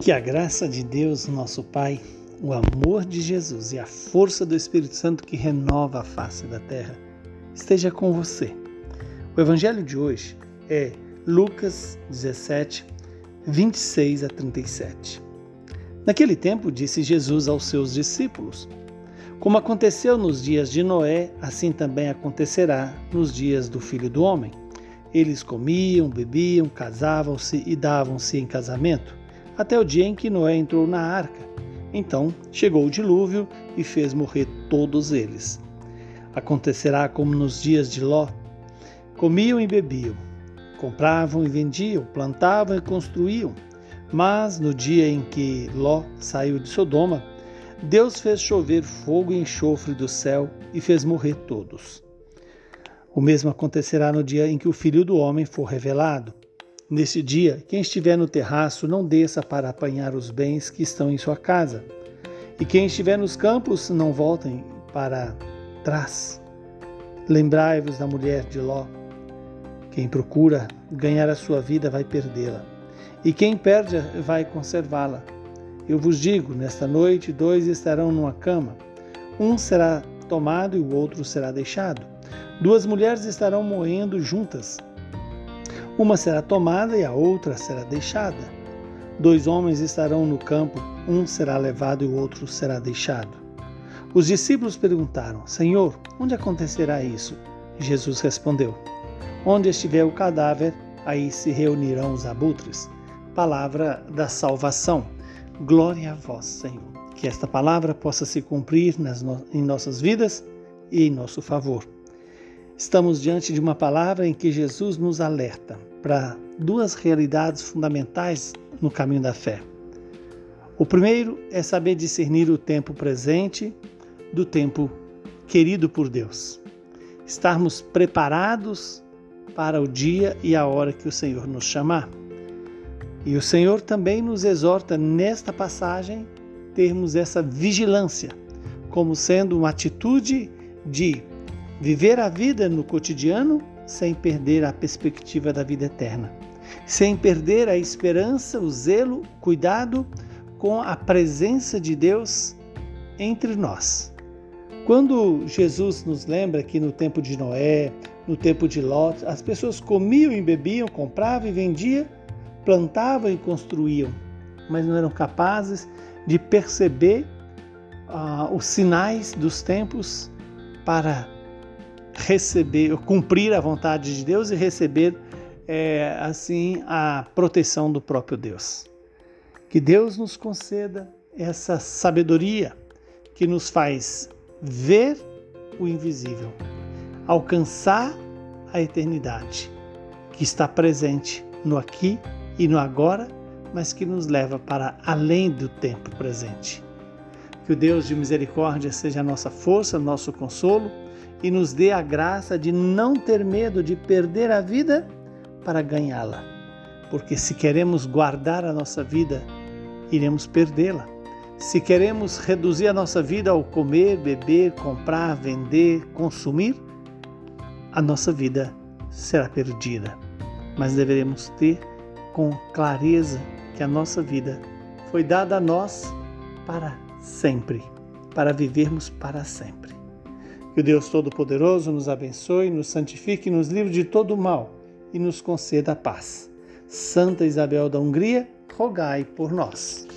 Que a graça de Deus, nosso Pai, o amor de Jesus e a força do Espírito Santo que renova a face da terra esteja com você. O evangelho de hoje é Lucas 17, 26 a 37. Naquele tempo, disse Jesus aos seus discípulos: Como aconteceu nos dias de Noé, assim também acontecerá nos dias do filho do homem. Eles comiam, bebiam, casavam-se e davam-se em casamento até o dia em que Noé entrou na arca. Então chegou o dilúvio e fez morrer todos eles. Acontecerá como nos dias de Ló: comiam e bebiam, compravam e vendiam, plantavam e construíam. Mas no dia em que Ló saiu de Sodoma, Deus fez chover fogo e enxofre do céu e fez morrer todos. O mesmo acontecerá no dia em que o Filho do Homem for revelado. Nesse dia, quem estiver no terraço, não desça para apanhar os bens que estão em sua casa. E quem estiver nos campos, não voltem para trás. Lembrai-vos da mulher de Ló. Quem procura ganhar a sua vida vai perdê-la, e quem perde vai conservá-la. Eu vos digo: nesta noite, dois estarão numa cama. Um será tomado e o outro será deixado. Duas mulheres estarão moendo juntas uma será tomada e a outra será deixada. Dois homens estarão no campo, um será levado e o outro será deixado. Os discípulos perguntaram: Senhor, onde acontecerá isso? Jesus respondeu: Onde estiver o cadáver, aí se reunirão os abutres. Palavra da salvação. Glória a vós, Senhor. Que esta palavra possa se cumprir nas no... em nossas vidas e em nosso favor. Estamos diante de uma palavra em que Jesus nos alerta para duas realidades fundamentais no caminho da fé. O primeiro é saber discernir o tempo presente do tempo querido por Deus. Estarmos preparados para o dia e a hora que o Senhor nos chamar. E o Senhor também nos exorta nesta passagem termos essa vigilância como sendo uma atitude de Viver a vida no cotidiano sem perder a perspectiva da vida eterna, sem perder a esperança, o zelo, cuidado com a presença de Deus entre nós. Quando Jesus nos lembra que no tempo de Noé, no tempo de Ló, as pessoas comiam e bebiam, compravam e vendiam, plantavam e construíam, mas não eram capazes de perceber uh, os sinais dos tempos para receber, cumprir a vontade de Deus e receber é, assim a proteção do próprio Deus. Que Deus nos conceda essa sabedoria que nos faz ver o invisível, alcançar a eternidade que está presente no aqui e no agora, mas que nos leva para além do tempo presente. Que o Deus de misericórdia seja a nossa força, nosso consolo e nos dê a graça de não ter medo de perder a vida para ganhá-la. Porque se queremos guardar a nossa vida, iremos perdê-la. Se queremos reduzir a nossa vida ao comer, beber, comprar, vender, consumir, a nossa vida será perdida. Mas deveremos ter com clareza que a nossa vida foi dada a nós para sempre, para vivermos para sempre. Que o Deus Todo-Poderoso nos abençoe, nos santifique, nos livre de todo o mal e nos conceda a paz. Santa Isabel da Hungria, rogai por nós.